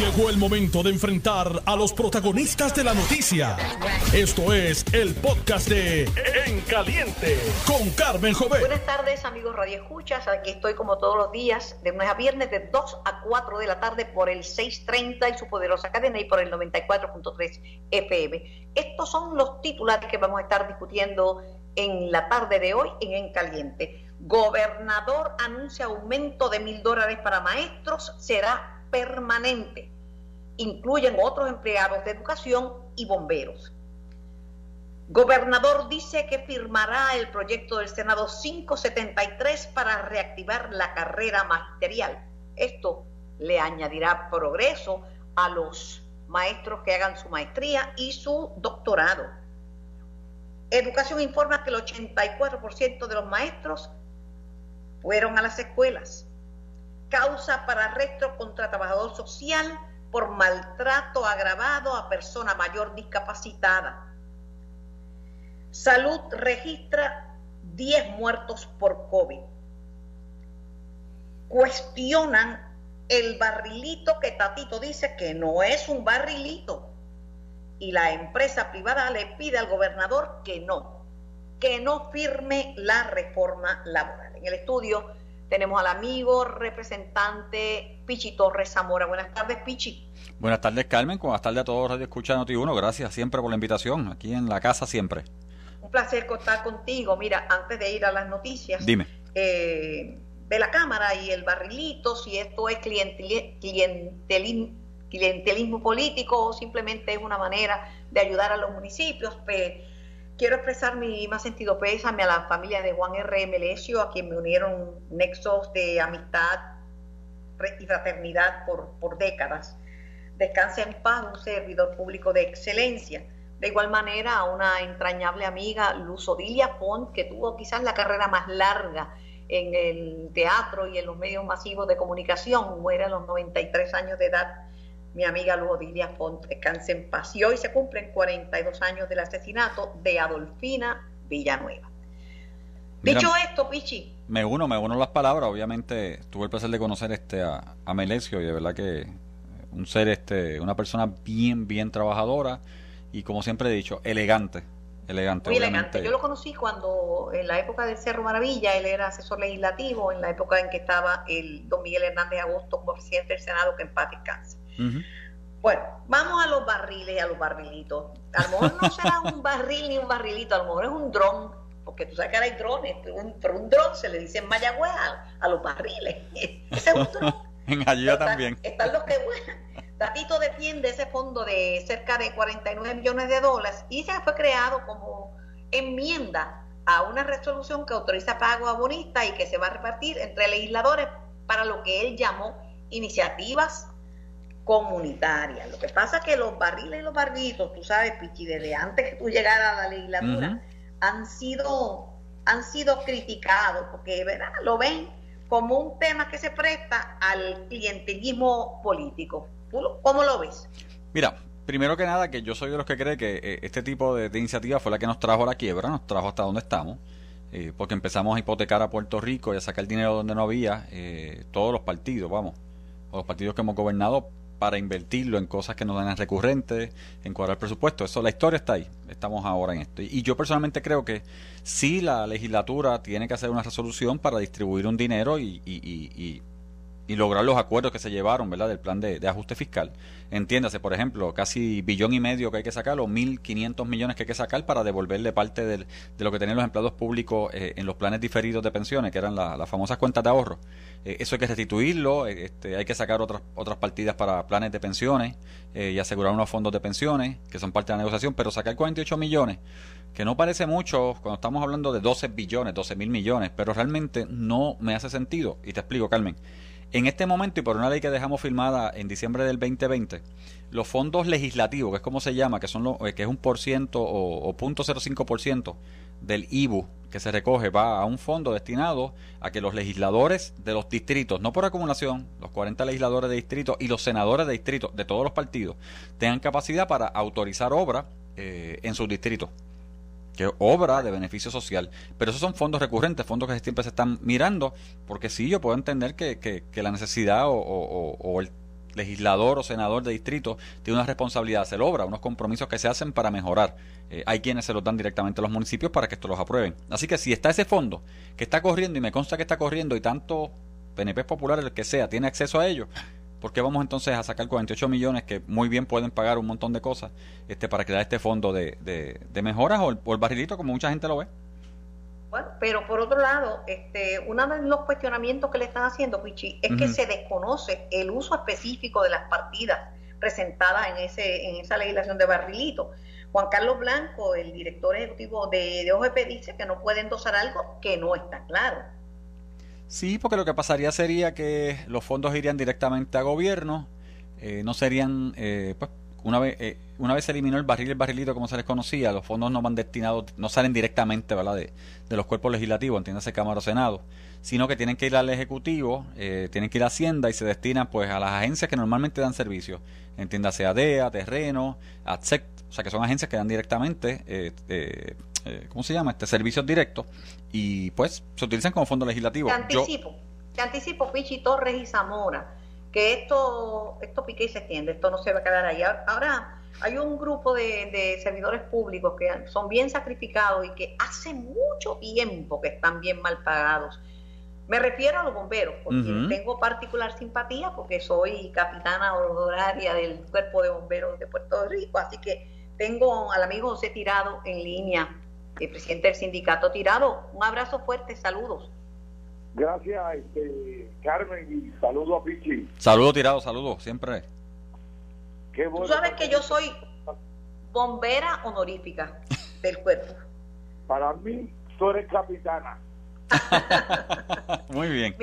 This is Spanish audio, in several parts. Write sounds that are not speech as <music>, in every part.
Llegó el momento de enfrentar a los protagonistas de la noticia. Esto es el podcast de En Caliente con Carmen Jovet. Buenas tardes, amigos Radio Escuchas. Aquí estoy como todos los días, de lunes a viernes, de 2 a 4 de la tarde por el 630 y su poderosa cadena y por el 94.3 FM. Estos son los titulares que vamos a estar discutiendo en la tarde de hoy en En Caliente. Gobernador anuncia aumento de mil dólares para maestros. Será permanente. Incluyen otros empleados de educación y bomberos. Gobernador dice que firmará el proyecto del Senado 573 para reactivar la carrera magisterial. Esto le añadirá progreso a los maestros que hagan su maestría y su doctorado. Educación informa que el 84% de los maestros fueron a las escuelas causa para arresto contra trabajador social por maltrato agravado a persona mayor discapacitada. Salud registra 10 muertos por COVID. Cuestionan el barrilito que Tatito dice que no es un barrilito. Y la empresa privada le pide al gobernador que no, que no firme la reforma laboral. En el estudio tenemos al amigo representante Pichi Torres Zamora. Buenas tardes, Pichi. Buenas tardes, Carmen. Buenas tardes a todos Radio Escucha Noti1. Gracias siempre por la invitación. Aquí en la casa siempre. Un placer contar contigo. Mira, antes de ir a las noticias. Dime. Eh, de la Cámara y el barrilito, si esto es clientelismo, clientelismo político o simplemente es una manera de ayudar a los municipios. Pues, Quiero expresar mi más sentido pésame a la familia de Juan R. Melesio, a quien me unieron nexos de amistad y fraternidad por, décadas. Descanse en paz un servidor público de excelencia. De igual manera, a una entrañable amiga, Luz Odilia Font, que tuvo quizás la carrera más larga en el teatro y en los medios masivos de comunicación, muere a los 93 años de edad mi amiga Luodilia Font, descanse en paz. Y hoy se cumplen 42 años del asesinato de Adolfina Villanueva. Dicho esto, Pichi. Me uno, me uno las palabras. Obviamente tuve el placer de conocer este a, a Melesio y de verdad que un ser, este, una persona bien, bien trabajadora y como siempre he dicho, elegante. Elegante, Muy elegante. Yo lo conocí cuando, en la época del Cerro Maravilla, él era asesor legislativo, en la época en que estaba el don Miguel Hernández Agosto como presidente del Senado, que en paz descanse. Bueno, vamos a los barriles y a los barrilitos. A lo mejor no será un barril ni un barrilito, a lo mejor es un dron, porque tú sabes que ahora hay drones, pero un, dron se le dice en Mayagüez a, los barriles. <laughs> Ese es un dron. en Ayuda también. Están los que vuelan. Tatito defiende ese fondo de cerca de 49 millones de dólares y se fue creado como enmienda a una resolución que autoriza pago a bonistas y que se va a repartir entre legisladores para lo que él llamó iniciativas comunitaria. Lo que pasa es que los barriles y los barritos, tú sabes, Pichi, desde antes que tú llegaras a la legislatura, han sido han sido criticados porque ¿verdad? lo ven como un tema que se presta al clientelismo político. ¿Cómo lo ves? Mira, primero que nada, que yo soy de los que cree que eh, este tipo de, iniciativa fue la que nos trajo a la quiebra, nos trajo hasta donde estamos. Eh, porque empezamos a hipotecar a Puerto Rico y a sacar dinero donde no había, eh, todos los partidos, vamos, los partidos que hemos gobernado para invertirlo en cosas que nos dan recurrentes, en cuadrar el presupuesto. Eso, la historia está ahí. Estamos ahora en esto. Y yo personalmente creo que sí la legislatura tiene que hacer una resolución para distribuir un dinero y, y, y, y lograr los acuerdos que se llevaron, ¿verdad?, del plan de, ajuste fiscal. Entiéndase, por ejemplo, casi billón y medio que hay que sacar, o 1.500 millones que hay que sacar para devolverle parte de lo que tenían los empleados públicos eh, en los planes diferidos de pensiones, que eran las famosas cuentas de ahorro. Eh, eso hay que restituirlo, eh, este, hay que sacar otras, otras partidas para planes de pensiones y asegurar unos fondos de pensiones, que son parte de la negociación, pero sacar 48 millones que no parece mucho cuando estamos hablando de 12 billones, 12 mil millones, pero realmente no me hace sentido. Y te explico, Carmen. En este momento, y por una ley que dejamos firmada en diciembre del 2020, los fondos legislativos, que es como se llama, que son lo, eh, que es un por ciento o, o 0.05% del IBU que se recoge, va a un fondo destinado a que los legisladores de los distritos, no por acumulación, los 40 legisladores de distrito y los senadores de distrito de todos los partidos, tengan capacidad para autorizar obra eh, en sus distritos que obra de beneficio social. Pero esos son fondos recurrentes, fondos que siempre se están mirando, porque sí, yo puedo entender que, que, la necesidad o, o, legislador o senador de distrito tiene una responsabilidad se logra unos compromisos que se hacen para mejorar. Eh, hay quienes se los dan directamente a los municipios para que esto los aprueben. Así que si está ese fondo que está corriendo y me consta que está corriendo y tanto PNP Popular, el que sea, tiene acceso a ello, ¿por qué vamos entonces a sacar 48 millones que muy bien pueden pagar un montón de cosas este para crear este fondo de, de, mejoras o el, o el barrilito como mucha gente lo ve? Bueno, pero por otro lado, este, uno de los cuestionamientos que le están haciendo, Pichi, es que se desconoce el uso específico de las partidas presentadas en, ese, en esa legislación de barrilito. Juan Carlos Blanco, el director ejecutivo de, de OGP, dice que no puede endosar algo que no está claro. Sí, porque lo que pasaría sería que los fondos irían directamente a gobierno, eh, no serían, eh, pues, una vez, eh, una vez se eliminó el barril el barrilito como se les conocía, los fondos no van destinados, no salen directamente ¿verdad? De, de los cuerpos legislativos, entiéndase Cámara o Senado, sino que tienen que ir al Ejecutivo, eh, tienen que ir a Hacienda y se destinan pues a las agencias que normalmente dan servicio, entiéndase ADEA, Terreno, ATSEC, o sea que son agencias que dan directamente, eh, eh, ¿cómo se llama? Este servicios directos y pues se utilizan como fondo legislativo. Te anticipo, te anticipo Pichi Torres y Zamora que esto, esto pique y se extiende, esto no se va a quedar ahí. Ahora hay un grupo de, servidores públicos que son bien sacrificados y que hace mucho tiempo que están bien mal pagados. Me refiero a los bomberos, porque tengo particular simpatía porque soy capitana honoraria del Cuerpo de Bomberos de Puerto Rico, así que tengo al amigo José Tirado en línea, el presidente del sindicato Tirado. Un abrazo fuerte, saludos. Gracias, este, Carmen, y saludo a Pichi. Saludo tirado, saludo, siempre. Qué Tú sabes que yo soy bombera honorífica del cuerpo. Para mí, tú eres capitana. <laughs> Muy bien.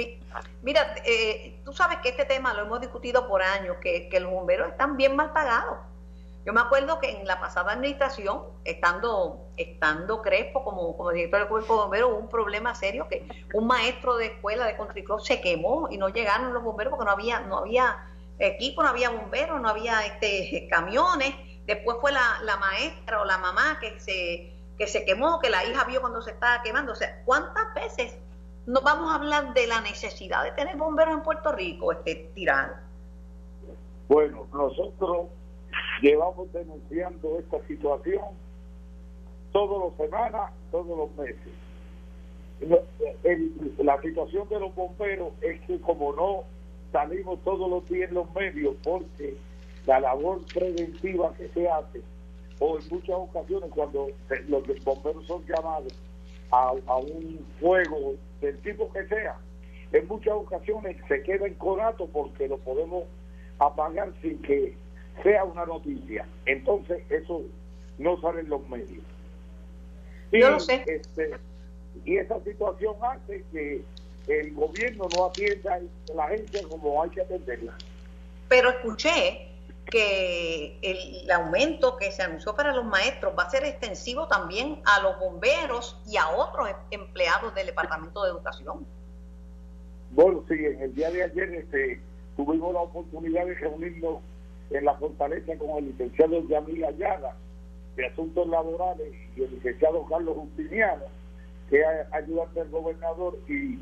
Mira, eh, tú sabes que este tema lo hemos discutido por años, que, que los bomberos están bien mal pagados. Yo me acuerdo que en la pasada administración, estando, estando Crespo como, director del cuerpo de bomberos, hubo un problema serio que un maestro de escuela de Country Club se quemó y no llegaron los bomberos porque no había, no había equipo, no había bomberos, no había este camiones. Después fue la, la maestra o la mamá que se, que se quemó, que la hija vio cuando se estaba quemando. O sea, ¿cuántas veces nos vamos a hablar de la necesidad de tener bomberos en Puerto Rico, este tirano? Bueno, nosotros Llevamos denunciando esta situación todas las semanas, todos los meses. la situación de los bomberos es que como no salimos todos los días en los medios porque la labor preventiva que se hace, o en muchas ocasiones cuando los bomberos son llamados a, a un fuego del tipo que sea, en muchas ocasiones se queda en conato porque lo podemos apagar sin que sea una noticia. Entonces, eso no sale en los medios. Y, Yo lo sé. Este, y esa situación hace que el gobierno no atienda a la agencia como hay que atenderla. Pero escuché que el aumento que se anunció para los maestros va a ser extensivo también a los bomberos y a otros empleados del Departamento de Educación. Bueno, sí, en el día de ayer este, tuvimos la oportunidad de reunirnos en la fortaleza con el licenciado Yamil Ayala de Asuntos Laborales y el licenciado Carlos Justiniano, que es ayudante del gobernador, y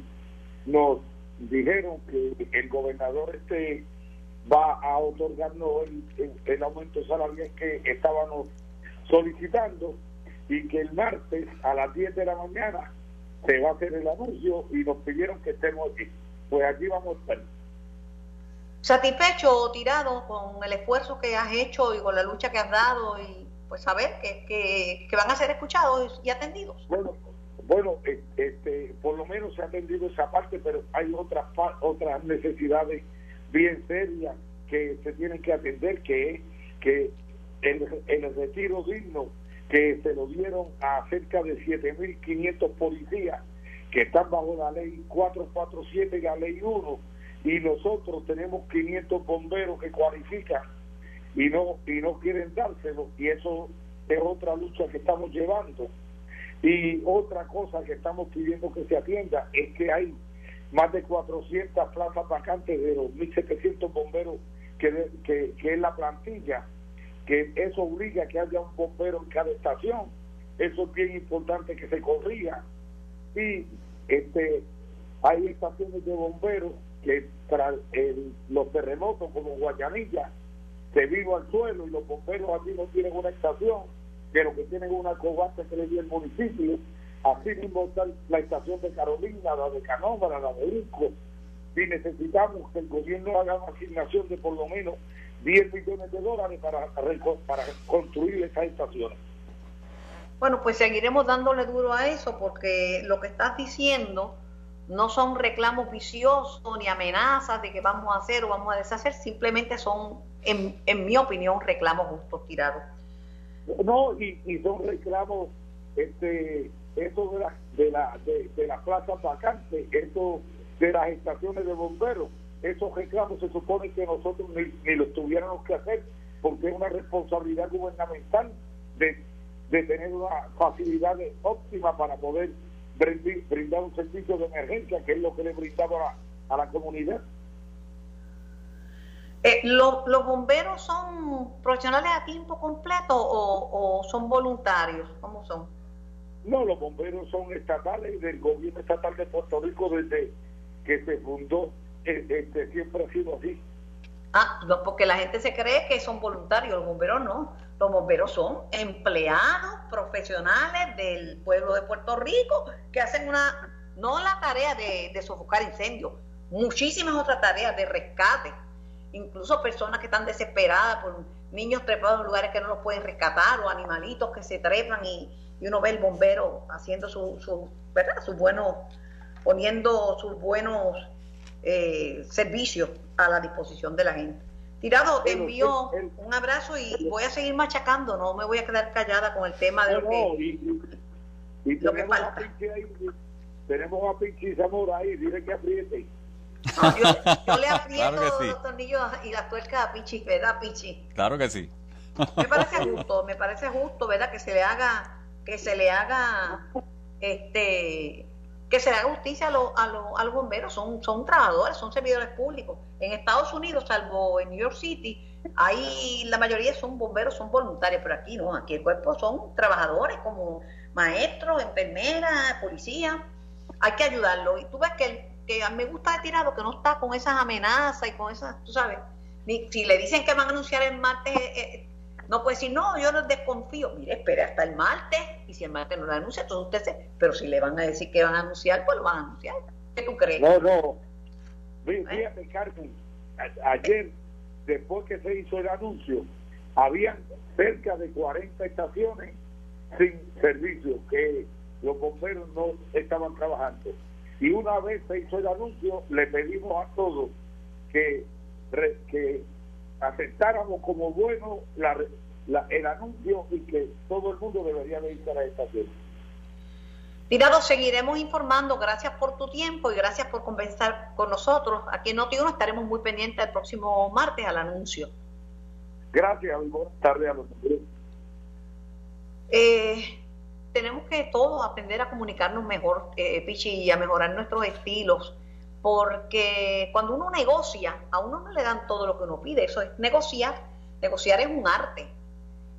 nos dijeron que el gobernador este va a otorgarnos el, el, aumento salarial que estábamos solicitando y que el martes a las 10 de la mañana se va a hacer el anuncio y nos pidieron que estemos aquí. Pues allí vamos a estar satisfecho o tirado con el esfuerzo que has hecho y con la lucha que has dado y pues saber que, que, van a ser escuchados y atendidos. Bueno, bueno e, este, por lo menos se ha atendido esa parte, pero hay otras otras necesidades bien serias que se tienen que atender, que es que el, el retiro digno que se lo dieron a cerca de 7.500 policías que están bajo la ley 447 y la ley 1 y nosotros tenemos 500 bomberos que cualifican y no y no quieren dárselo y eso es otra lucha que estamos llevando. Y otra cosa que estamos pidiendo que se atienda es que hay más de 400 plazas vacantes de los 1.700 bomberos que, que, que es la plantilla que eso obliga a que haya un bombero en cada estación. Eso es bien importante que se corrija. Y este hay estaciones de bomberos que tras los terremotos como Guayanilla se vino al suelo y los bomberos aquí no tienen una estación, lo que tienen una cobasta que le dio el municipio, así mismo está la estación de Carolina, la de Canómara, la de Urco, y necesitamos que el gobierno haga una asignación de por lo menos 10 millones de dólares para, para construir esas estaciones. Bueno, pues seguiremos dándole duro a eso porque lo que estás diciendo no son reclamos viciosos ni amenazas de que vamos a hacer o vamos a deshacer, simplemente son, en, en mi opinión, reclamos justos tirados. No, y, y son reclamos, este, eso de la, de la, de, la plaza vacante, eso de las estaciones de bomberos, esos reclamos se supone que nosotros ni, ni los tuviéramos que hacer porque es una responsabilidad gubernamental de de tener una facilidad óptima para poder brindar un servicio de emergencia, que es lo que le brindaba a la, comunidad. Eh, ¿Los bomberos son profesionales a tiempo completo o, son voluntarios? ¿Cómo son? No, los bomberos son estatales del gobierno estatal de Puerto Rico desde que se fundó, eh, este, siempre ha sido así. Ah, no, porque la gente se cree que son voluntarios, los bomberos no. Los bomberos son empleados profesionales del pueblo de Puerto Rico que hacen una, no la tarea de, sofocar incendios, muchísimas otras tareas de rescate, incluso personas que están desesperadas por niños trepados en lugares que no los pueden rescatar o animalitos que se trepan y, uno ve el bombero haciendo su, su ¿verdad? Sus buenos, poniendo sus buenos eh, servicios a la disposición de la gente. Tirado, te envío un abrazo y voy a seguir machacando, no me voy a quedar callada con el tema de lo que, y, tenemos A tenemos a Pinchi Zamora ahí, dile que apriete. yo, <laughs> le aprieto los tornillos y las tuercas a Pichi, ¿verdad, Pichi? Claro que sí. Me parece <laughs> justo, me parece justo, ¿verdad? Que se le haga, que se le haga, este, que se le justicia a, a, los bomberos, son, son trabajadores, son servidores públicos. En Estados Unidos, salvo en New York City, ahí la mayoría son bomberos, son voluntarios, pero aquí no, aquí el cuerpo son trabajadores como maestros, enfermeras, policías. Hay que ayudarlo. Y tú ves que, que a mí me gusta de tirado que no está con esas amenazas y con esas, tú sabes, ni, si le dicen que van a anunciar el martes, eh, eh, no puede decir, no, yo no desconfío. Mire, espere hasta el martes si lo anuncia, entonces usted se... Pero si le van a decir que van a anunciar, pues lo van a anunciar. ¿Qué tú crees? No, no. Fíjate, Carmen, ayer, después que se hizo el anuncio, habían cerca de 40 estaciones sin servicio, que los bomberos no estaban trabajando. Y una vez se hizo el anuncio, le pedimos a todos que, que aceptáramos como bueno el anuncio y que todo el mundo debería de ir a la estación. Tirado, seguiremos informando. Gracias por tu tiempo y gracias por conversar con nosotros. Aquí en Noti1 estaremos muy pendientes el próximo martes al anuncio. Gracias y buenas tardes a los eh, tenemos que todos aprender a comunicarnos mejor, eh, Pichi, y a mejorar nuestros estilos porque cuando uno negocia, a uno no le dan todo lo que uno pide, eso es negociar. Negociar es un arte.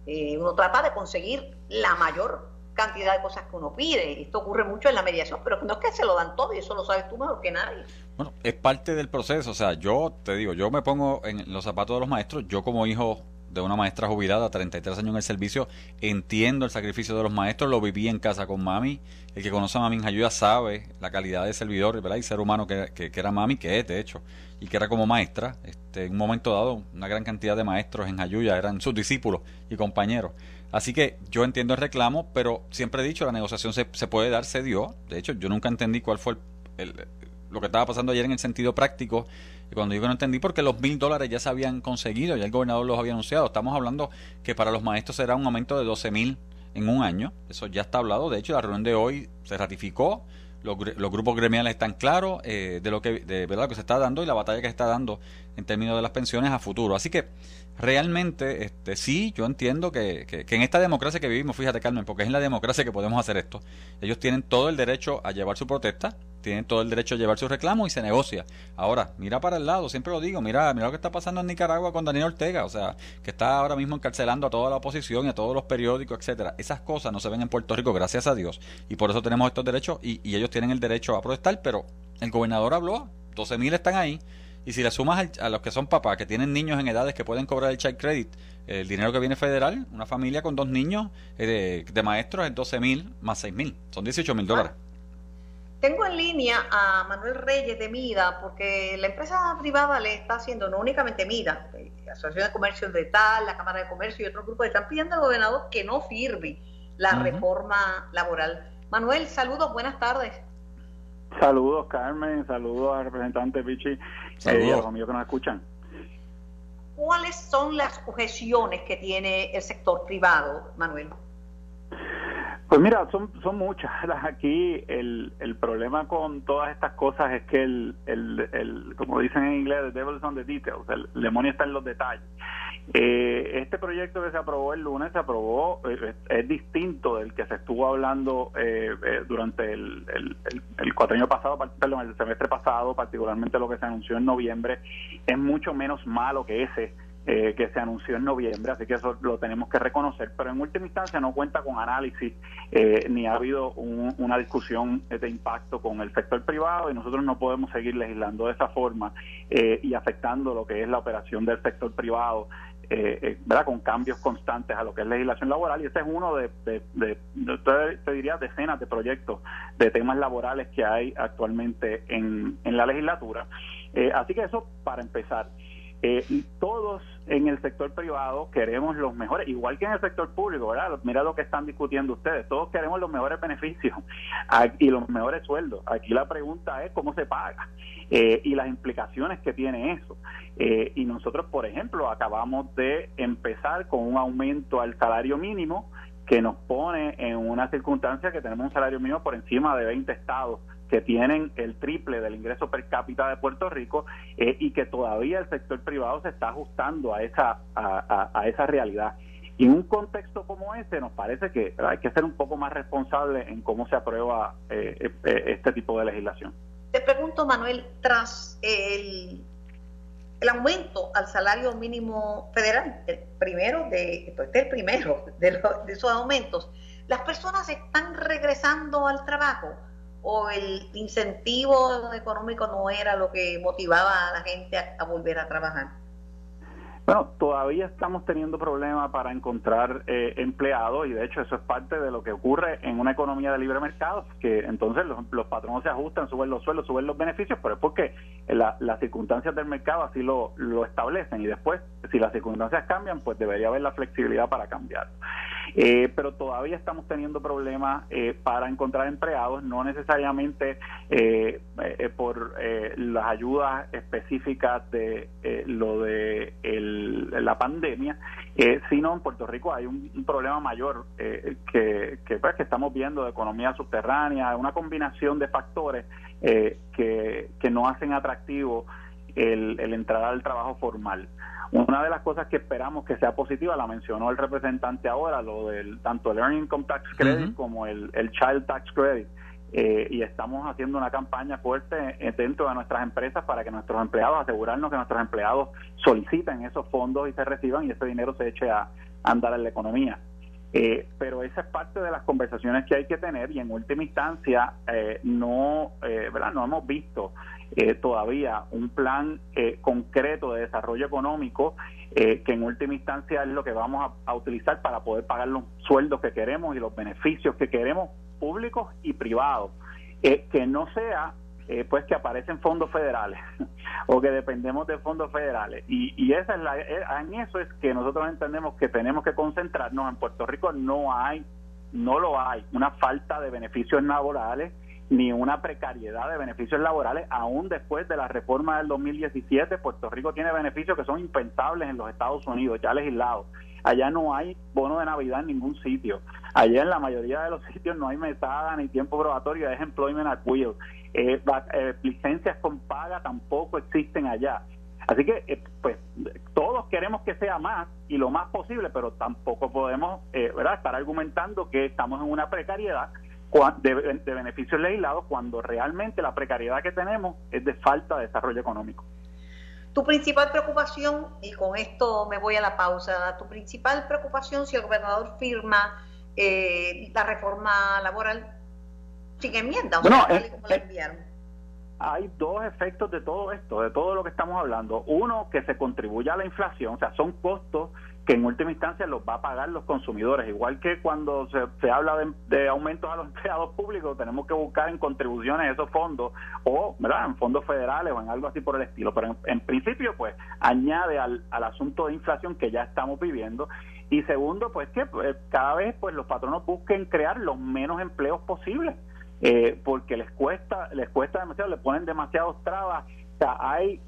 Eh, uno trata de conseguir la mayor cantidad de cosas que uno pide. Esto ocurre mucho en la mediación, pero no es que se lo dan todo y eso lo sabes tú mejor que nadie. Bueno, es parte del proceso. O sea, yo te digo, yo me pongo en los zapatos de los maestros. Yo como hijo de una maestra jubilada, 33 años en el servicio, entiendo el sacrificio de los maestros, lo viví en casa con mami, el que conoce a mami en Jayuya sabe la calidad de servidor ¿verdad? y ser humano que, que, era mami, que es de hecho, y que era como maestra, este, en un momento dado una gran cantidad de maestros en Jayuya eran sus discípulos y compañeros. Así que yo entiendo el reclamo, pero siempre he dicho, la negociación se, se puede dar, se dio. De hecho, yo nunca entendí cuál fue el, lo que estaba pasando ayer en el sentido práctico y cuando digo no entendí, porque los mil dólares ya se habían conseguido, ya el gobernador los había anunciado. Estamos hablando que para los maestros será un aumento de 12 mil en un año. Eso ya está hablado. De hecho, la reunión de hoy se ratificó. Los, grupos gremiales están claros eh, de lo que de verdad que se está dando y la batalla que se está dando en términos de las pensiones a futuro. Así que realmente este sí, yo entiendo que, que, que en esta democracia que vivimos, fíjate Carmen, porque es en la democracia que podemos hacer esto. Ellos tienen todo el derecho a llevar su protesta, tienen todo el derecho a llevar su reclamo y se negocia. Ahora, mira para el lado, siempre lo digo, mira, mira lo que está pasando en Nicaragua con Daniel Ortega, o sea, que está ahora mismo encarcelando a toda la oposición y a todos los periódicos, etcétera. Esas cosas no se ven en Puerto Rico, gracias a Dios, y por eso tenemos estos derechos y, ellos tienen el derecho a protestar, pero el gobernador habló, 12.000 están ahí, y si le sumas a los que son papás, que tienen niños en edades que pueden cobrar el child credit, el dinero que viene federal, una familia con dos niños eh, de, maestros es 12 mil más 6 mil, son 18 mil dólares. Tengo en línea a Manuel Reyes de MIDA, porque la empresa privada le está haciendo, no únicamente MIDA, la eh, Asociación de Comercio de Tal, la Cámara de Comercio y otros grupos, están pidiendo al gobernador que no firme la reforma laboral. Manuel, saludos, buenas tardes. Saludos, Carmen, saludos al representante Vichy y a los amigos que nos escuchan. ¿Cuáles son las objeciones que tiene el sector privado, Manuel? Pues mira, son, son muchas. <laughs> Aquí el, el problema con todas estas cosas es que, el, el, el como dicen en inglés, the devil is on the details, el demonio está en los detalles. Eh, este proyecto que se aprobó el lunes se aprobó, eh, es distinto del que se estuvo hablando eh, durante el, el, el, cuatro pasado, perdón, el semestre pasado, particularmente lo que se anunció en noviembre, es mucho menos malo que ese que se anunció en noviembre, así que eso lo tenemos que reconocer, pero en última instancia no cuenta con análisis ni ha habido una discusión de impacto con el sector privado y nosotros no podemos seguir legislando de esa forma y afectando lo que es la operación del sector privado eh, eh, ¿verdad? con cambios constantes a lo que es legislación laboral y este es uno de, te, diría, decenas de proyectos de temas laborales que hay actualmente en, en la legislatura. Eh, así que eso para empezar. Eh, todos en el sector privado queremos los mejores, igual que en el sector público, ¿verdad? Mira lo que están discutiendo ustedes, todos queremos los mejores beneficios <laughs> y los mejores sueldos. Aquí la pregunta es cómo se paga eh, y las implicaciones que tiene eso. Eh, y nosotros, por ejemplo, acabamos de empezar con un aumento al salario mínimo que nos pone en una circunstancia que tenemos un salario mínimo por encima de 20 estados que tienen el triple del ingreso per cápita de Puerto Rico eh, y que todavía el sector privado se está ajustando a esa, a, esa realidad. Y en un contexto como este nos parece que hay que ser un poco más responsable en cómo se aprueba eh, eh, este tipo de legislación. Te pregunto, Manuel, tras el, el aumento al salario mínimo federal, el primero de, pues, el primero de, de esos aumentos, ¿las personas están regresando al trabajo? O el incentivo económico no era lo que motivaba a la gente a, volver a trabajar? Bueno, todavía estamos teniendo problemas para encontrar eh, empleados y de hecho eso es parte de lo que ocurre en una economía de libre mercado, que entonces los, los patronos se ajustan, suben los sueldos, suben los beneficios, pero es porque las circunstancias del mercado así lo, lo establecen y después si las circunstancias cambian, pues debería haber la flexibilidad para cambiar. Eh, pero todavía estamos teniendo problemas eh, para encontrar empleados, no necesariamente eh, por las ayudas específicas de lo de la pandemia, sino en Puerto Rico hay un, problema mayor que, pues, que, estamos viendo de economía subterránea, una combinación de factores que, que no hacen atractivo el, el entrar al trabajo formal. Una de las cosas que esperamos que sea positiva, la mencionó el representante ahora, lo del tanto el Earning Income Tax Credit como el, el Child Tax Credit. Eh, y estamos haciendo una campaña fuerte eh, dentro de nuestras empresas para que nuestros empleados, asegurarnos que nuestros empleados soliciten esos fondos y se reciban y ese dinero se eche a, andar en la economía. Eh, pero esa es parte de las conversaciones que hay que tener y en última instancia no, ¿verdad? no hemos visto eh, todavía un plan eh, concreto de desarrollo económico eh, que en última instancia es lo que vamos a, utilizar para poder pagar los sueldos que queremos y los beneficios que queremos públicos y privados que no sea pues que aparecen fondos federales <laughs> o que dependemos de fondos federales. Y, y esa es la en eso es que nosotros entendemos que tenemos que concentrarnos. En Puerto Rico no hay no lo hay una falta de beneficios laborales ni una precariedad de beneficios laborales, aún después de la reforma del 2017, Puerto Rico tiene beneficios que son impensables en los Estados Unidos, ya legislados. Allá no hay bono de Navidad en ningún sitio. Allá en la mayoría de los sitios no hay mesada ni tiempo probatorio, es employment will. Eh, eh, licencias con paga tampoco existen allá. Así que, eh, pues, todos queremos que sea más y lo más posible, pero tampoco podemos, ¿verdad?, estar argumentando que estamos en una precariedad de, de beneficios legislados cuando realmente la precariedad que tenemos es de falta de desarrollo económico. Tu principal preocupación, y con esto me voy a la pausa, tu principal preocupación si el gobernador firma eh, la reforma laboral sin enmienda, o sea, eh, como la eh, enviaron. Hay dos efectos de todo esto, de todo lo que estamos hablando. Uno, que se contribuye a la inflación, o sea, son costos que en última instancia los va a pagar los consumidores. Igual que cuando se, habla de, aumentos a los <laughs> empleados públicos, tenemos que buscar en contribuciones esos fondos o ¿verdad? en fondos federales o en algo así por el estilo. Pero en, principio, pues añade al, al asunto de inflación que ya estamos viviendo. Y segundo, pues que pues, cada vez pues los patronos busquen crear los menos empleos posibles. Eh, porque les cuesta les cuesta demasiado, le ponen demasiados trabas. O sea, hay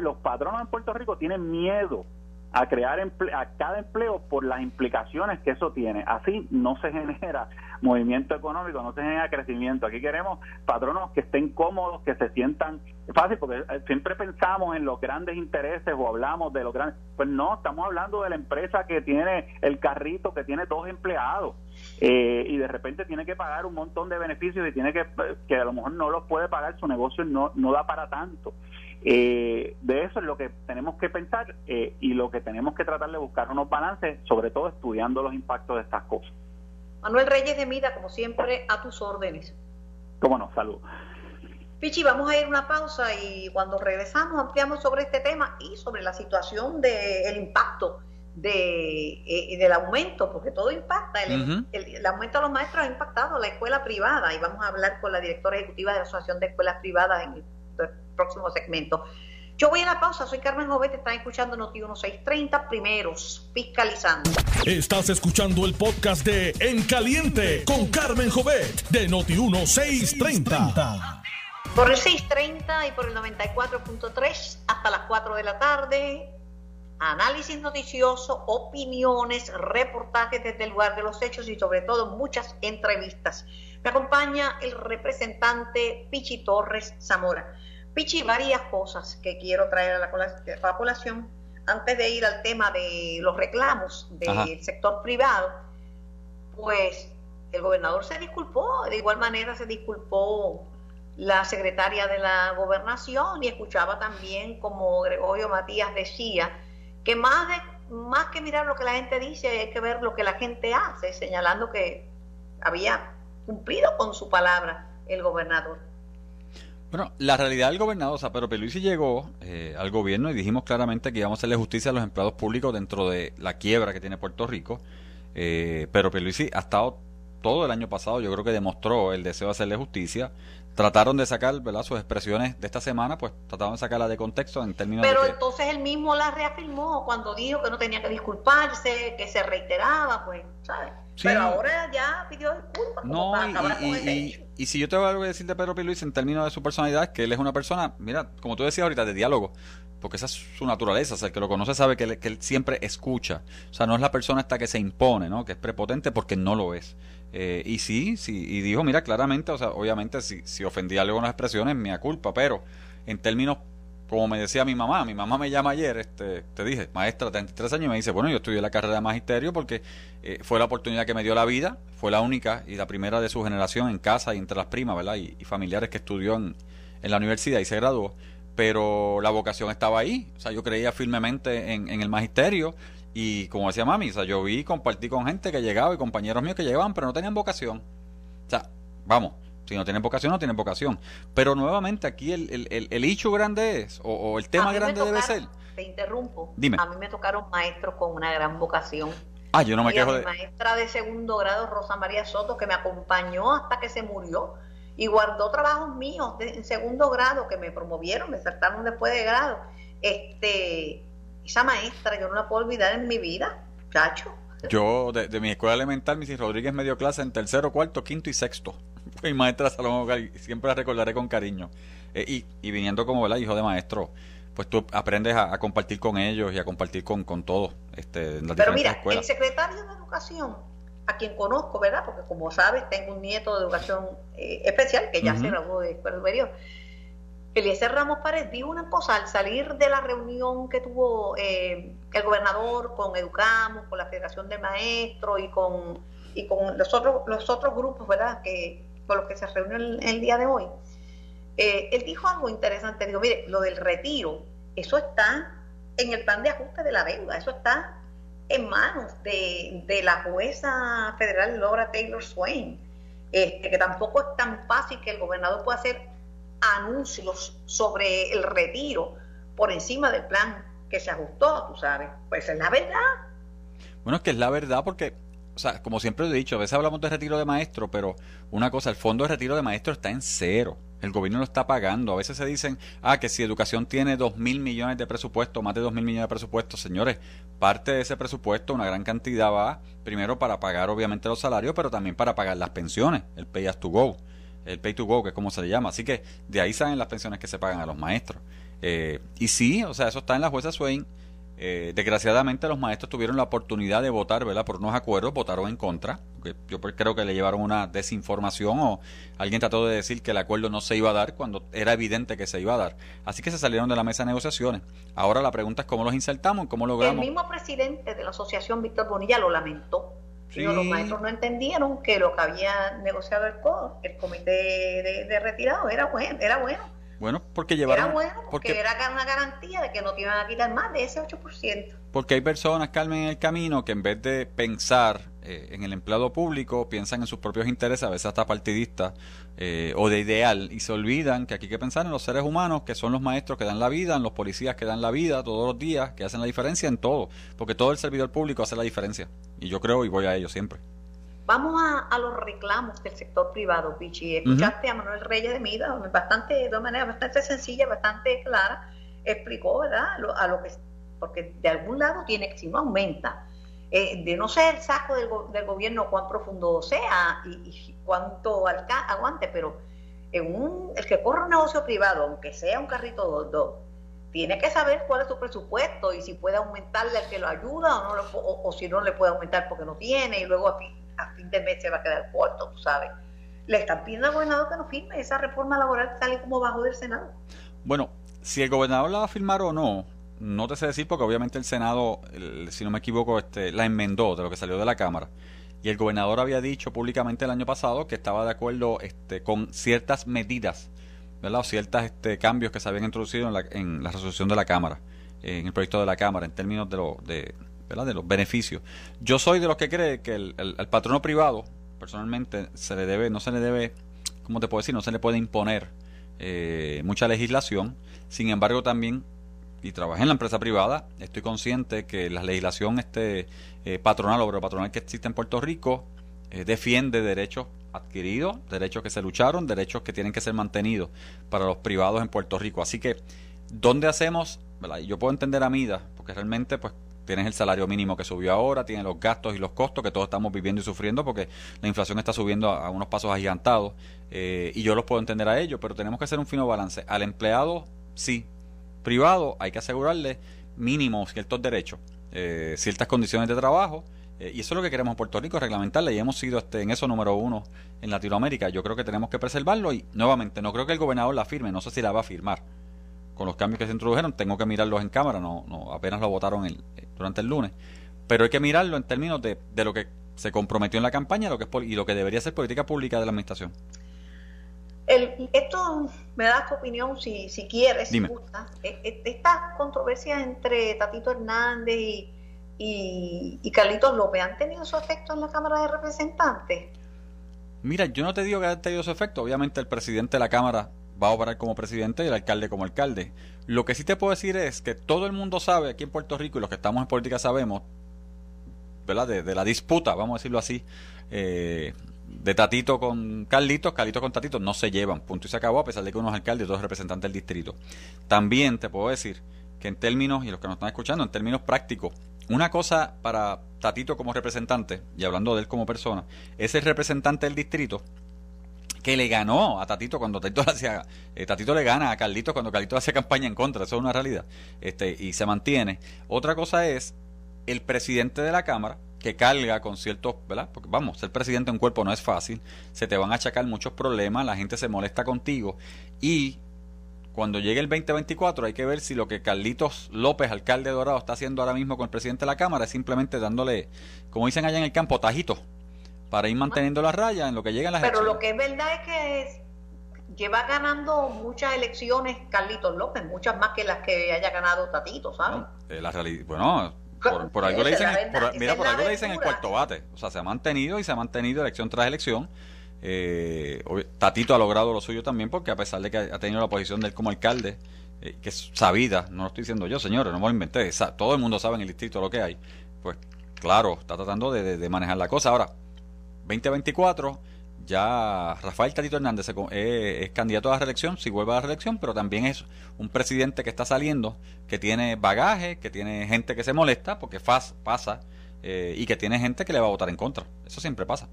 los patronos en Puerto Rico tienen miedo a crear a cada empleo por las implicaciones que eso tiene. Así no se genera movimiento económico, no se genera crecimiento. Aquí queremos patronos que estén cómodos, que se sientan fácil, porque eh, siempre pensamos en los grandes intereses o hablamos de los grandes. Pues no, estamos hablando de la empresa que tiene el carrito, que tiene dos empleados. Eh, y de repente tiene que pagar un montón de beneficios y tiene que, que a lo mejor no los puede pagar, su negocio no, no da para tanto. Eh, de eso es lo que tenemos que pensar eh, y lo que tenemos que tratar de buscar unos balances, sobre todo estudiando los impactos de estas cosas. Manuel Reyes de Mida, como siempre, a tus órdenes. Cómo no, salud. Pichi, vamos a ir a una pausa y cuando regresamos ampliamos sobre este tema y sobre la situación del impacto de, eh, del aumento, porque todo impacta. El, el, aumento de los maestros ha impactado a la escuela privada y vamos a hablar con la directora ejecutiva de la Asociación de Escuelas Privadas en el próximo segmento. Yo voy a la pausa, soy Carmen Jovet, están escuchando Noti 1630, primeros, fiscalizando. Estás escuchando el podcast de En Caliente con Carmen Jovet de Noti 1630. Por el 630 y por el 94.3 hasta las 4 de la tarde, análisis noticioso, opiniones, reportajes desde el lugar de los hechos y sobre todo muchas entrevistas. Me acompaña el representante Pichi Torres Zamora. Pichi, varias cosas que quiero traer a la, población antes de ir al tema de los reclamos del sector privado. Pues el gobernador se disculpó, de igual manera se disculpó la secretaria de la gobernación y escuchaba también como Gregorio Matías decía que más de más que mirar lo que la gente dice hay que ver lo que la gente hace señalando que había cumplido con su palabra el gobernador. Bueno, la realidad del gobernador, o sea, pero Peluisi llegó eh, al gobierno y dijimos claramente que íbamos a hacerle justicia a los empleados públicos dentro de la quiebra que tiene Puerto Rico. Eh, pero Peluisi ha estado todo el año pasado, yo creo que demostró el deseo de hacerle justicia. Trataron de sacar, ¿verdad? Sus expresiones de esta semana, pues trataron de sacarla de contexto en términos Pero de entonces él mismo la reafirmó cuando dijo que no tenía que disculparse, que se reiteraba, pues, ¿sabes? Pero ahora ya pidió disculpas. No, y, si yo tengo algo que decir de Pedro Luis en términos de su personalidad, que él es una persona, mira, como tú decías ahorita, de diálogo, porque esa es su naturaleza, o sea, el que lo conoce sabe que él, siempre escucha, o sea, no es la persona esta que se impone, ¿no? Que es prepotente porque no lo es. Eh, y sí, sí, y dijo, mira, claramente, o sea, obviamente si, si ofendí algo expresiones, mía culpa, pero en términos como me decía mi mamá, mi mamá me llama ayer, este, te dije, maestra, 33 años, y me dice, bueno, yo estudié la carrera de magisterio porque eh, fue la oportunidad que me dio la vida, fue la única y la primera de su generación en casa y entre las primas, ¿verdad? Y, familiares que estudió en, la universidad y se graduó, pero la vocación estaba ahí, o sea, yo creía firmemente en, en el magisterio y como decía mami, o sea, yo vi y compartí con gente que llegaba y compañeros míos que llegaban, pero no tenían vocación. O sea, vamos, si no tienen vocación, no tienen vocación. Pero nuevamente aquí el, el, el, hecho grande es, o, el tema grande debe ser. Te interrumpo. Dime. A mí me tocaron maestros con una gran vocación. Ah, yo no me quejo de. maestra de segundo grado, Rosa María Soto, que me acompañó hasta que se murió y guardó trabajos míos de, en segundo grado que me promovieron, me saltaron después de grado. Este, esa maestra yo no la puedo olvidar en mi vida, chacho. Yo, de, de mi escuela elemental, Mrs. Rodríguez me dio clase en tercero, cuarto, quinto y sexto <laughs> mi maestra Salomón siempre la recordaré con cariño. Eh, y, y, viniendo como ¿verdad? hijo de maestro, pues tú aprendes a, compartir con ellos y a compartir con, con todos. Este, en las Pero mira, el secretario de Educación, a quien conozco, ¿verdad? Porque como sabes, tengo un nieto de educación eh, especial que ya se graduó de escuela superior. Eliezer Ramos Párez dijo una cosa al salir de la reunión que tuvo eh, el gobernador con Educamos, con la Federación de Maestros y con y con los otros, los otros grupos, ¿verdad?, que, con los que se reunió el, día de hoy, eh, él dijo algo interesante, digo, mire, lo del retiro, eso está en el plan de ajuste de la deuda, eso está en manos de, de la jueza federal Laura Taylor Swain, este, que tampoco es tan fácil que el gobernador pueda hacer anuncios sobre el retiro por encima del plan que se ajustó, tú sabes. Pues es la verdad. Bueno, es que es la verdad porque, o sea, como siempre he dicho, a veces hablamos de retiro de maestro, pero una cosa, el fondo de retiro de maestro está en cero. El gobierno lo está pagando. A veces se dicen, ah, que si educación tiene dos mil millones de presupuesto, más de dos mil millones de presupuesto, señores, parte de ese presupuesto, una gran cantidad va primero para pagar obviamente los salarios, pero también para pagar las pensiones, el pay as to go, el pay to go, que es como se le llama. Así que de ahí salen las pensiones que se pagan a los maestros. Eh, y sí, o sea, eso está en la jueza Swain. Eh, desgraciadamente los maestros tuvieron la oportunidad de votar, ¿verdad? Por unos acuerdos, votaron en contra. yo creo que le llevaron una desinformación o alguien trató de decir que el acuerdo no se iba a dar cuando era evidente que se iba a dar. Así que se salieron de la mesa de negociaciones. Ahora la pregunta es cómo los insertamos, cómo logramos. El mismo presidente de la asociación, Víctor Bonilla, lo lamentó. Los maestros no entendieron que lo que había negociado el, el comité de, de retirado era bueno, era bueno bueno, porque llevaron... Era bueno, porque, era una garantía de que no te iban a quitar más de ese 8%. Porque hay personas, Carmen, en el camino que en vez de pensar eh, en el empleado público, piensan en sus propios intereses, a veces hasta partidistas, eh, o de ideal, y se olvidan que aquí hay que pensar en los seres humanos, que son los maestros que dan la vida, en los policías que dan la vida todos los días, que hacen la diferencia en todo, porque todo el servidor público hace la diferencia. Y yo creo y voy a ello siempre. Vamos a, los reclamos del sector privado, Pichi. Escuchaste a Manuel Reyes de Mida, bastante, de manera bastante sencilla, bastante clara, explicó, ¿verdad? a lo que, porque de algún lado tiene que, si no aumenta, eh, de no ser el saco del, del, gobierno cuán profundo sea y, cuánto aguante, pero en un, el que corre un negocio privado, aunque sea un carrito gordo, tiene que saber cuál es su presupuesto y si puede aumentarle al que lo ayuda o, no o, o, si no le puede aumentar porque no tiene y luego a fin de mes se va a quedar corto, tú sabes. Le están pidiendo al gobernador que no firme esa reforma laboral tal y como bajo del Senado. Bueno, si el gobernador la va a firmar o no, no te sé decir porque obviamente el Senado, si no me equivoco, este, la enmendó de lo que salió de la Cámara. Y el gobernador había dicho públicamente el año pasado que estaba de acuerdo este, con ciertas medidas, ¿verdad? O ciertos este, cambios que se habían introducido en la, en la resolución de la Cámara, en el proyecto de la Cámara, en términos de, lo, de, de los beneficios. Yo soy de los que cree que el, patrono privado, personalmente, se le debe, no se le debe, ¿cómo te puedo decir? No se le puede imponer eh, mucha legislación. Sin embargo, también, y trabajé en la empresa privada, estoy consciente que la legislación este, eh, patronal o patronal que existe en Puerto Rico eh, defiende derechos adquiridos, derechos que se lucharon, derechos que tienen que ser mantenidos para los privados en Puerto Rico. Así que, ¿dónde hacemos? Yo puedo entender a Mida, porque realmente, pues, tienes el salario mínimo que subió ahora, tienes los gastos y los costos que todos estamos viviendo y sufriendo porque la inflación está subiendo a, unos pasos agigantados eh, y yo los puedo entender a ellos, pero tenemos que hacer un fino balance. Al empleado, sí, privado, hay que asegurarle mínimos ciertos derechos, eh, ciertas condiciones de trabajo. Eh, y eso es lo que queremos en Puerto Rico, reglamentarla y hemos sido este, en eso número uno en Latinoamérica. Yo creo que tenemos que preservarlo y nuevamente no creo que el gobernador la firme, no sé si la va a firmar con los cambios que se introdujeron. Tengo que mirarlos en cámara, no, no apenas lo votaron el, durante el lunes. Pero hay que mirarlo en términos de, de lo que se comprometió en la campaña lo que es, y lo que debería ser política pública de la administración. El, esto me das tu opinión si, si quieres, si gusta. E, e, Estas controversias entre Tatito Hernández y, y, y, Carlitos López han tenido su efecto en la Cámara de Representantes. Mira, yo no te digo que haya tenido su efecto. Obviamente el presidente de la Cámara va a operar como presidente y el alcalde como alcalde. Lo que sí te puedo decir es que todo el mundo sabe aquí en Puerto Rico y los que estamos en política sabemos, ¿verdad? De, la disputa, vamos a decirlo así, eh, de Tatito con Carlitos, Carlitos con Tatito no se llevan, punto y se acabó, a pesar de que uno es alcalde y otro es representante del distrito. También te puedo decir que en términos, y los que nos están escuchando, en términos prácticos, una cosa para Tatito como representante, y hablando de él como persona, es el representante del distrito que le ganó a Tatito cuando Tatito hacía, eh, le gana a Carlitos cuando Carlitos hacía campaña en contra, eso es una realidad, este, y se mantiene. Otra cosa es el presidente de la Cámara, que carga con ciertos, ¿verdad? Porque vamos, ser presidente de un cuerpo no es fácil, se te van a achacar muchos problemas, la gente se molesta contigo y cuando llegue el 2024 hay que ver si lo que Carlitos López, alcalde de Dorado, está haciendo ahora mismo con el presidente de la Cámara es simplemente dándole, como dicen allá en el campo, tajitos para ir manteniendo la raya en lo que llegan las Pero lo que es verdad es que lleva ganando muchas elecciones Carlitos López, muchas más que las que haya ganado Tatito, ¿sabes? Eh, la realidad, bueno, <laughs> por, algo le dicen, mira, por algo le dicen el cuarto bate. O sea, se ha mantenido y se ha mantenido elección tras elección. Eh, Tatito ha logrado lo suyo también porque a pesar de que ha tenido la posición de él como alcalde, eh, que es sabida, no lo estoy diciendo yo, señores, no me lo inventé, todo el mundo sabe en el distrito lo que hay, pues claro, está tratando de, de manejar la cosa. Ahora, 2024 ya Rafael Tatito Hernández es, candidato a la reelección, si vuelve a la reelección, pero también es un presidente que está saliendo, que tiene bagaje, que tiene gente que se molesta porque pasa eh, y que tiene gente que le va a votar en contra. Eso siempre pasa.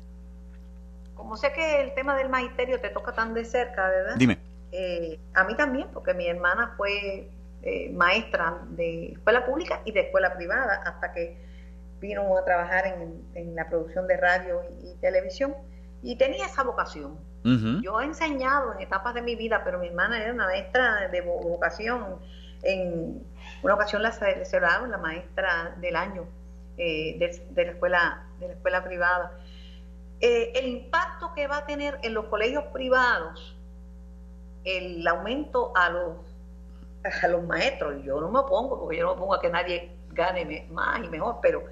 Como sé que el tema del magisterio te toca tan de cerca, ¿verdad? Dime. Eh, a mí también, porque mi hermana fue eh, maestra de escuela pública y de escuela privada hasta que vino a trabajar en, la producción de radio y televisión y tenía esa vocación. Yo he enseñado en etapas de mi vida, pero mi hermana era una maestra de vocación. En una ocasión la celebraron la maestra del año eh, de, la escuela, de la escuela privada. Eh, el impacto que va a tener en los colegios privados, el aumento a los, a los maestros, yo no me opongo, porque yo no me opongo a que nadie gane más y mejor, pero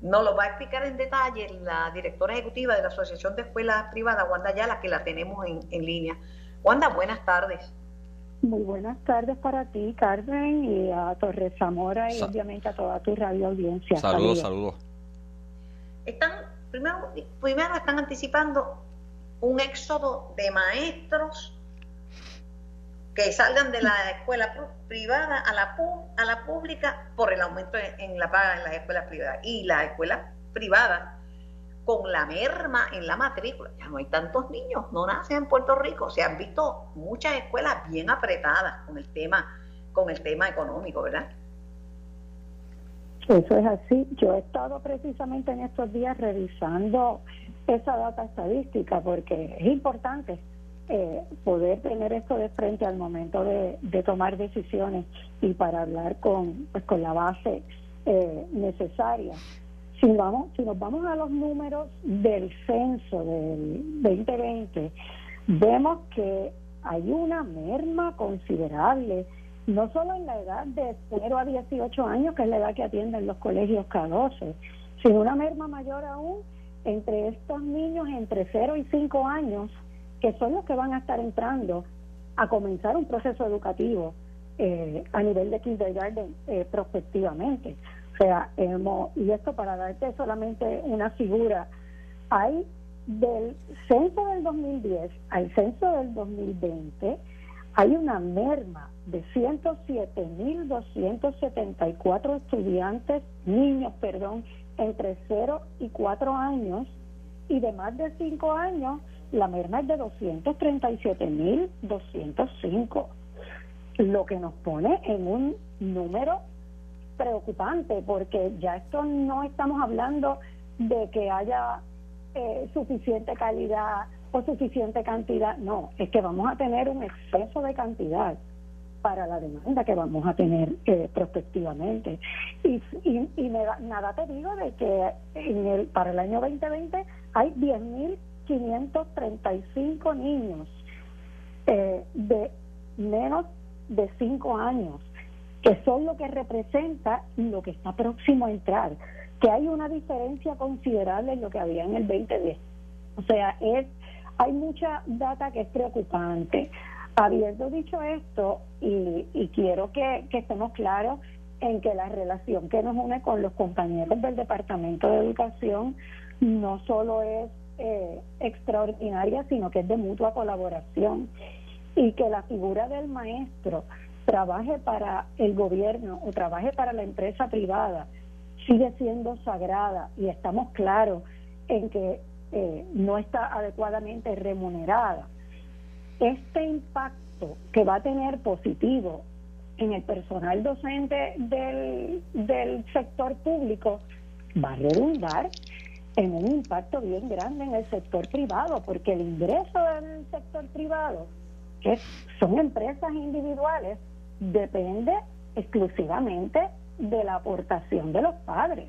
nos lo va a explicar en detalle la directora ejecutiva de la Asociación de Escuelas Privadas, Wanda Ayala, que la tenemos en, línea. Wanda, buenas tardes. Muy buenas tardes para ti, Carmen, y a Torres Zamora y obviamente a toda tu radio audiencia. Saludos, saludos. Están, primero, primero están anticipando un éxodo de maestros que salgan de la escuela privada a la, a la pública por el aumento en la paga en las escuelas privadas. Y la escuela privada, con la merma en la matrícula, ya no hay tantos niños, no nacen en Puerto Rico. Se han visto muchas escuelas bien apretadas con el tema, con el tema económico, ¿verdad? Eso es así. Yo he estado precisamente en estos días revisando esa data estadística porque es importante eh, poder tener esto de frente al momento de, tomar decisiones y para hablar con, pues, con la base eh, necesaria. Si, vamos, si nos vamos a los números del censo del 2020, vemos que hay una merma considerable, no solo en la edad de 0 a 18 años, que es la edad que atienden los colegios K12, sino una merma mayor aún entre estos niños entre 0 y 5 años que son los que van a estar entrando a comenzar un proceso educativo eh, a nivel de kindergarten eh, prospectivamente. O sea, y esto para darte solamente una figura, hay del censo del 2010 al censo del 2020, hay una merma de 107.274 estudiantes, niños, perdón, entre 0 y 4 años, y de más de 5 años la merma es de 237.205, lo que nos pone en un número preocupante, porque ya esto no estamos hablando de que haya eh, suficiente calidad o suficiente cantidad, no, es que vamos a tener un exceso de cantidad para la demanda que vamos a tener eh, prospectivamente. Y, y, y nada te digo de que en el, para el año 2020 hay 10.000 535 niños eh, de menos de 5 años, que son lo que representa lo que está próximo a entrar, que hay una diferencia considerable en lo que había en el 2010. O sea, es hay mucha data que es preocupante. Habiendo dicho esto, y, y quiero que, que estemos claros en que la relación que nos une con los compañeros del Departamento de Educación no solo es eh, extraordinaria, sino que es de mutua colaboración y que la figura del maestro trabaje para el gobierno o trabaje para la empresa privada sigue siendo sagrada y estamos claros en que eh, no está adecuadamente remunerada. Este impacto que va a tener positivo en el personal docente del, del sector público va a redundar en un impacto bien grande en el sector privado, porque el ingreso del sector privado, que son empresas individuales, depende exclusivamente de la aportación de los padres.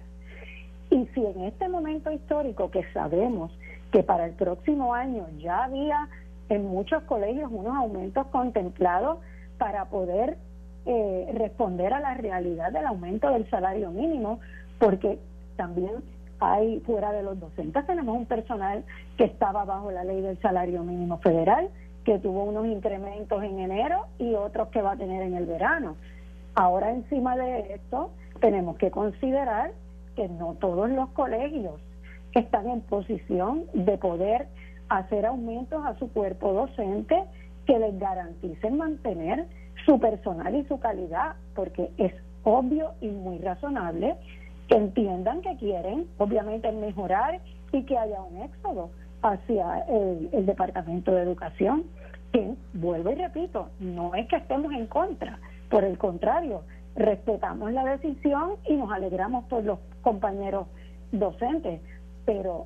Y si en este momento histórico que sabemos que para el próximo año ya había en muchos colegios unos aumentos contemplados para poder eh, responder a la realidad del aumento del salario mínimo, porque también hay fuera de los docentes tenemos un personal que estaba bajo la ley del salario mínimo federal, que tuvo unos incrementos en enero y otros que va a tener en el verano. Ahora encima de esto tenemos que considerar que no todos los colegios están en posición de poder hacer aumentos a su cuerpo docente que les garanticen mantener su personal y su calidad, porque es obvio y muy razonable que entiendan que quieren, obviamente, mejorar y que haya un éxodo hacia el, Departamento de Educación, que, vuelvo y repito, no es que estemos en contra, por el contrario, respetamos la decisión y nos alegramos por los compañeros docentes, pero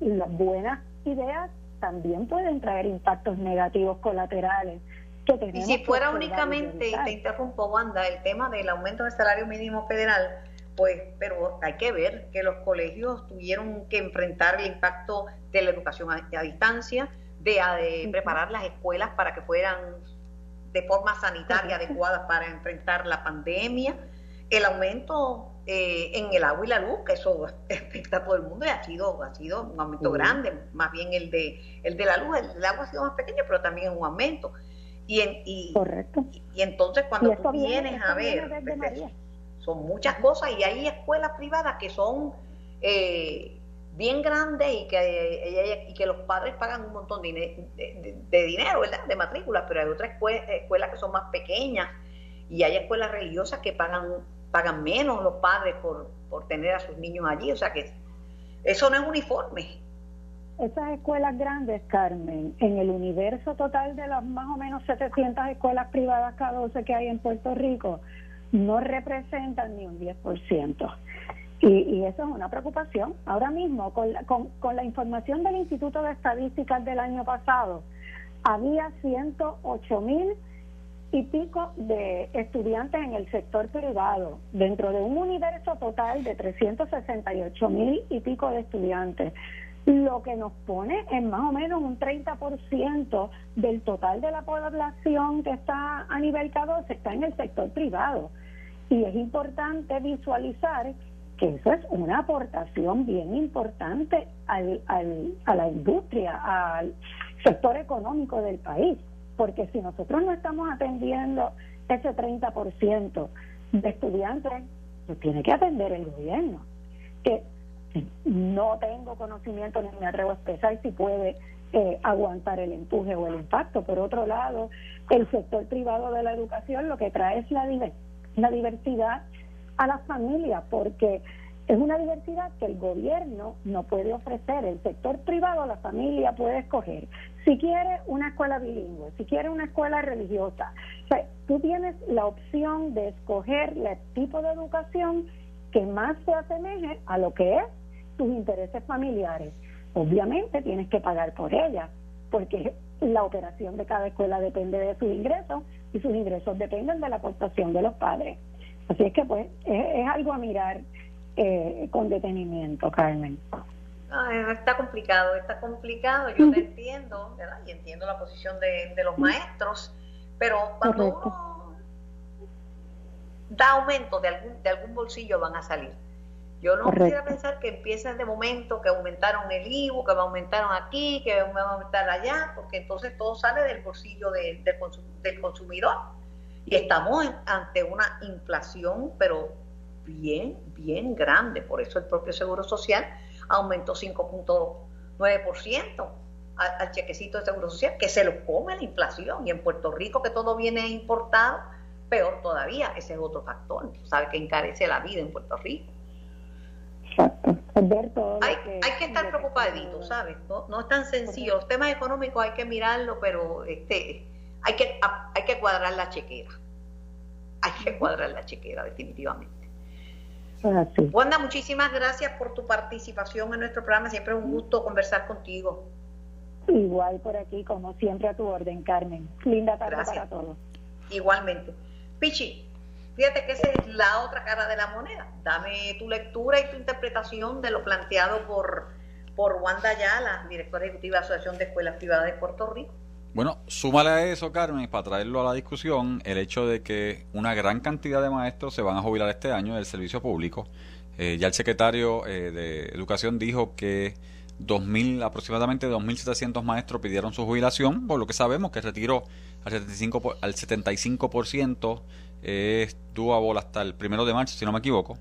las buenas ideas también pueden traer impactos negativos colaterales. Que y si fuera únicamente, y te interrumpo Wanda, el tema del aumento del salario mínimo federal, pues, pero hay que ver que los colegios tuvieron que enfrentar el impacto de la educación a, distancia, de, preparar las escuelas para que fueran de forma sanitaria adecuada para enfrentar la pandemia, el aumento eh, en el agua y la luz, que eso <laughs> afecta a todo el mundo y ha sido, ha sido un aumento grande, más bien el de, el de la luz, el, agua ha sido más pequeño, pero también es un aumento. Y, y, Correcto. y, entonces cuando tú vienes a ver, son muchas cosas y hay escuelas privadas que son eh, bien grandes y que, eh, y que los padres pagan un montón de, de, dinero, ¿verdad? De matrículas, pero hay otras escuelas, que son más pequeñas y hay escuelas religiosas que pagan pagan menos los padres por, por tener a sus niños allí, o sea que eso no es uniforme. Esas escuelas grandes, Carmen, en el universo total de las más o menos 700 escuelas privadas cada 12 que hay en Puerto Rico, no representan ni un 10%. Y, y eso es una preocupación. Ahora mismo, con la, con, la información del Instituto de Estadísticas del año pasado, había 108 mil y pico de estudiantes en el sector privado, dentro de un universo total de 368 mil y pico de estudiantes, lo que nos pone en más o menos un 30% del total de la población que está a nivel K12 está en el sector privado. Y es importante visualizar que eso es una aportación bien importante al, a la industria, al sector económico del país, porque si nosotros no estamos atendiendo ese 30% de estudiantes, pues tiene que atender el gobierno, que no tengo conocimiento ni me atrevo a expresar si puede eh, aguantar el empuje o el impacto. Por otro lado, el sector privado de la educación lo que trae es la diversidad la diversidad a las familias, porque es una diversidad que el gobierno no puede ofrecer. El sector privado, la familia puede escoger. Si quiere una escuela bilingüe, si quiere una escuela religiosa, tú tienes la opción de escoger el tipo de educación que más se asemeje a lo que es tus intereses familiares. Obviamente tienes que pagar por ella, porque la operación de cada escuela depende de sus ingresos y sus ingresos dependen de la aportación de los padres. Así es que pues es, algo a mirar eh, con detenimiento, Carmen. está complicado, está complicado, yo te entiendo, ¿verdad? Y entiendo la posición de, de los maestros, pero cuando uno da aumento de algún, de algún bolsillo van a salir. Yo no quisiera pensar que empiecen de momento, que aumentaron el IVU, que aumentaron aquí, que van a aumentar allá, porque entonces todo sale del bolsillo del consumidor. Y estamos ante una inflación, pero bien, bien grande. Por eso el propio Seguro Social aumentó 5.9% al, al chequecito de Seguro Social, que se lo come la inflación. Y en Puerto Rico, que todo viene importado, peor todavía. Ese es otro factor. Sabe que encarece la vida en Puerto Rico. Hay, que, hay que estar preocupadito, ¿sabes? No, no es tan sencillo. Los temas económicos hay que mirarlo, pero este hay que hay que cuadrar la chequera. Hay que cuadrar la chequera, definitivamente. Wanda, muchísimas gracias por tu participación en nuestro programa. Siempre es un gusto conversar contigo. Igual por aquí, como siempre, a tu orden, Carmen. Linda tarde para todos. Igualmente. Pichi, Fíjate que esa es la otra cara de la moneda. Dame tu lectura y tu interpretación de lo planteado por, por Wanda Ayala, directora ejecutiva de la Asociación de Escuelas Privadas de Puerto Rico. Bueno, súmale a eso, Carmen, para traerlo a la discusión, el hecho de que una gran cantidad de maestros se van a jubilar este año del servicio público. Eh, ya el secretario eh, de Educación dijo que 2000, aproximadamente 2.700 maestros pidieron su jubilación, por lo que sabemos que el retiro al 75%, al 75% es doable hasta el primero de marzo, si no me equivoco.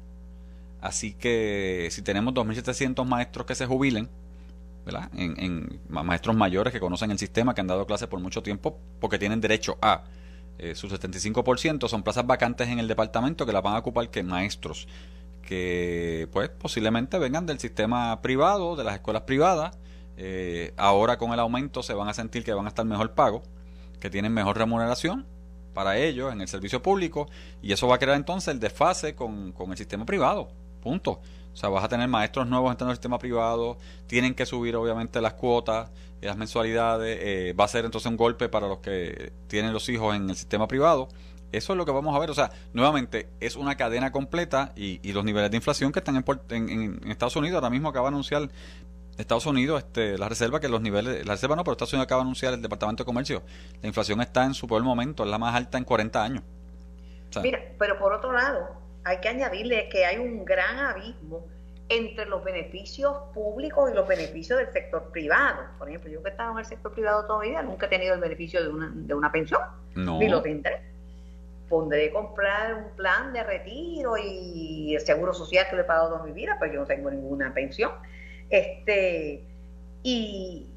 Así que si tenemos 2.700 maestros que se jubilen, en, maestros mayores que conocen el sistema, que han dado clases por mucho tiempo, porque tienen derecho a eh, su 75%, son plazas vacantes en el departamento que las van a ocupar que maestros que pues posiblemente vengan del sistema privado, de las escuelas privadas. Eh, ahora con el aumento se van a sentir que van a estar mejor pagos, que tienen mejor remuneración para ellos en el servicio público y eso va a crear entonces el desfase con, con el sistema privado. Punto. O sea, vas a tener maestros nuevos entrando en el sistema privado, tienen que subir obviamente las cuotas, y las mensualidades, eh, va a ser entonces un golpe para los que tienen los hijos en el sistema privado. Eso es lo que vamos a ver. O sea, nuevamente, es una cadena completa y, los niveles de inflación que están en, en, Estados Unidos. Ahora mismo acaba de anunciar Estados Unidos, este, la reserva, que los niveles, la reserva no, pero Estados Unidos acaba de anunciar el Departamento de Comercio. La inflación está en su peor momento, es la más alta en 40 años. Mira, pero por otro lado, hay que añadirle que hay un gran abismo entre los beneficios públicos y los beneficios del sector privado. Por ejemplo, yo que he estado en el sector privado toda mi vida, nunca he tenido el beneficio de una, de una pensión, ni lo tendré. Pondré comprar un plan de retiro y el seguro social que le he pagado toda mi vida, pero yo no tengo ninguna pensión. Este, y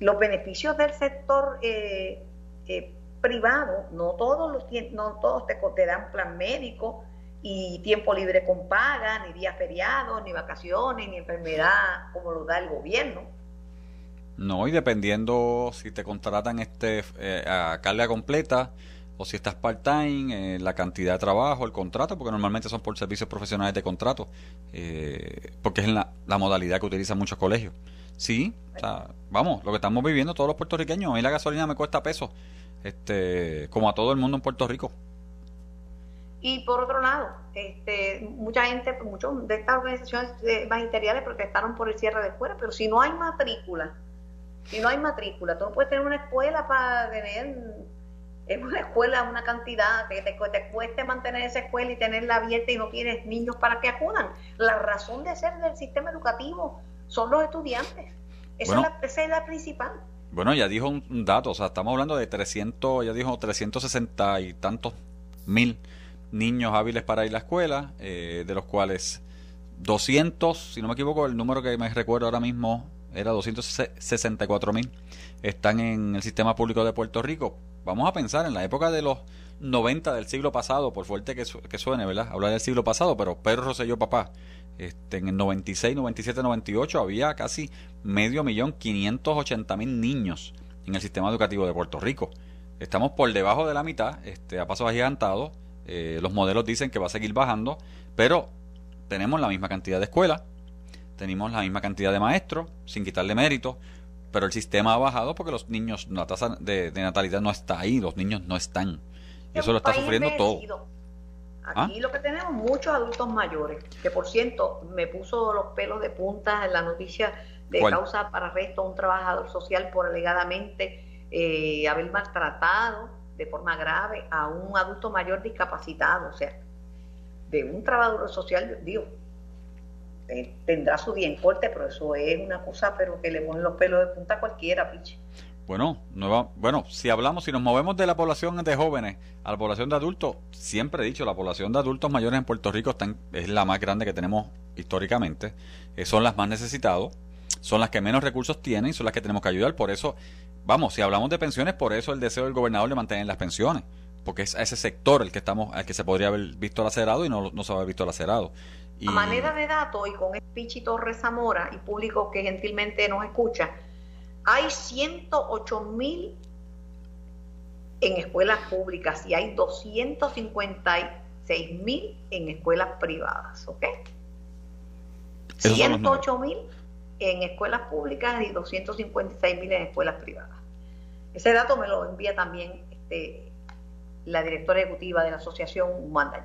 los beneficios del sector eh, eh, privado, no todos los no todos te, te dan plan médico y tiempo libre con paga, ni días feriados, ni vacaciones, ni enfermedad como lo da el gobierno. No, y dependiendo si te contratan este eh, a carga completa o si estás part-time, eh, la cantidad de trabajo, el contrato, porque normalmente son por servicios profesionales de contrato, eh, porque es la, la modalidad que utilizan muchos colegios. Sí, o sea, vamos, lo que estamos viviendo todos los puertorriqueños, a mí la gasolina me cuesta pesos este, como a todo el mundo en Puerto Rico. Y por otro lado, este, mucha gente, muchos de estas organizaciones magisteriales protestaron por el cierre de escuelas, pero si no hay matrícula, si no hay matrícula, tú no puedes tener una escuela para tener en una escuela una cantidad que te, te, cueste mantener esa escuela y tenerla abierta y no tienes niños para que acudan. La razón de ser del sistema educativo son los estudiantes. Esa, es, la, esa es la principal. Bueno, ya dijo un, dato, o sea, estamos hablando de 300, ya dijo 360 y tantos mil niños hábiles para ir a la escuela, eh, de los cuales 200, si no me equivoco, el número que me recuerdo ahora mismo era 264 mil, están en el sistema público de Puerto Rico. Vamos a pensar en la época de los 90 del siglo pasado, por fuerte que, suene, ¿verdad? Hablar del siglo pasado, pero Pedro Rosselló papá, este, en el 96, 97, 98 había casi medio millón, 580 mil niños en el sistema educativo de Puerto Rico. Estamos por debajo de la mitad, este, a pasos agigantados. Eh, los modelos dicen que va a seguir bajando, pero tenemos la misma cantidad de escuelas, tenemos la misma cantidad de maestros, sin quitarle mérito, pero el sistema ha bajado porque los niños, la tasa de, natalidad no está ahí, los niños no están. Y eso lo está sufriendo todo. ¿Ah? Aquí lo que tenemos muchos adultos mayores, que por cierto me puso los pelos de punta en la noticia de causa para arresto a un trabajador social por alegadamente eh, haber maltratado de forma grave a un adulto mayor discapacitado, o sea, de un trabajador social, digo, eh, tendrá su día en corte, pero eso es una cosa, pero que le ponen los pelos de punta a cualquiera, piche. Bueno, nueva, bueno, si hablamos, si nos movemos de la población de jóvenes a la población de adultos, siempre he dicho, la población de adultos mayores en Puerto Rico está es la más grande que tenemos históricamente, eh, son las más necesitados, son las que menos recursos tienen son las que tenemos que ayudar. Por eso, vamos, si hablamos de pensiones, por eso el deseo del gobernador de mantener las pensiones, porque es a ese sector el que estamos, al que se podría haber visto lacerado y no, no se ha visto lacerado. Y... A manera de dato y con el Pichito Rezamora y público que gentilmente nos escucha, hay 108 mil en escuelas públicas y hay 256 mil en escuelas privadas, ¿ok? 108 mil en escuelas públicas y 256 mil en escuelas privadas. Ese dato me lo envía también este, la directora ejecutiva de la asociación Wanda